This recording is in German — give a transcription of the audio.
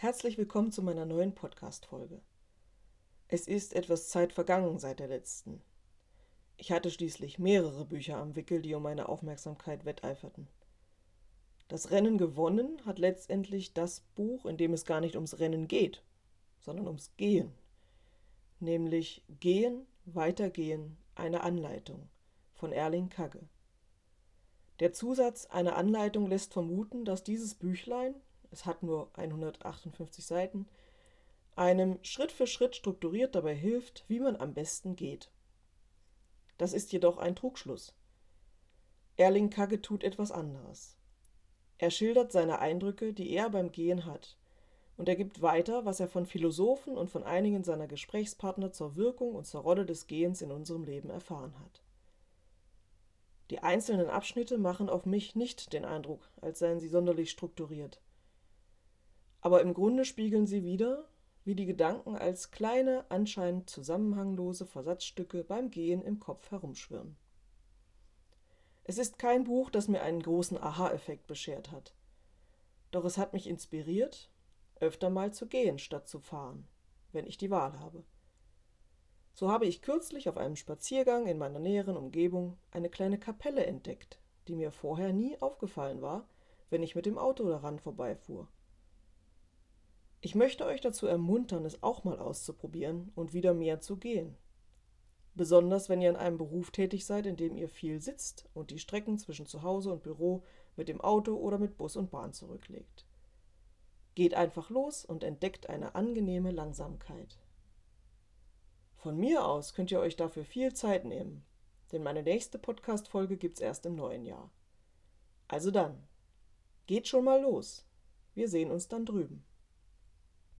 Herzlich willkommen zu meiner neuen Podcast-Folge. Es ist etwas Zeit vergangen seit der letzten. Ich hatte schließlich mehrere Bücher am Wickel, die um meine Aufmerksamkeit wetteiferten. Das Rennen gewonnen hat letztendlich das Buch, in dem es gar nicht ums Rennen geht, sondern ums Gehen. Nämlich Gehen, Weitergehen, eine Anleitung von Erling Kagge. Der Zusatz Eine Anleitung lässt vermuten, dass dieses Büchlein, es hat nur 158 Seiten, einem Schritt für Schritt strukturiert dabei hilft, wie man am besten geht. Das ist jedoch ein Trugschluss. Erling Kagge tut etwas anderes. Er schildert seine Eindrücke, die er beim Gehen hat, und er gibt weiter, was er von Philosophen und von einigen seiner Gesprächspartner zur Wirkung und zur Rolle des Gehens in unserem Leben erfahren hat. Die einzelnen Abschnitte machen auf mich nicht den Eindruck, als seien sie sonderlich strukturiert aber im Grunde spiegeln sie wider, wie die Gedanken als kleine, anscheinend zusammenhanglose Versatzstücke beim Gehen im Kopf herumschwirren. Es ist kein Buch, das mir einen großen Aha-Effekt beschert hat. Doch es hat mich inspiriert, öfter mal zu gehen statt zu fahren, wenn ich die Wahl habe. So habe ich kürzlich auf einem Spaziergang in meiner näheren Umgebung eine kleine Kapelle entdeckt, die mir vorher nie aufgefallen war, wenn ich mit dem Auto daran vorbeifuhr. Ich möchte euch dazu ermuntern, es auch mal auszuprobieren und wieder mehr zu gehen. Besonders wenn ihr in einem Beruf tätig seid, in dem ihr viel sitzt und die Strecken zwischen Zuhause und Büro mit dem Auto oder mit Bus und Bahn zurücklegt. Geht einfach los und entdeckt eine angenehme Langsamkeit. Von mir aus könnt ihr euch dafür viel Zeit nehmen, denn meine nächste Podcast-Folge gibt's erst im neuen Jahr. Also dann, geht schon mal los. Wir sehen uns dann drüben.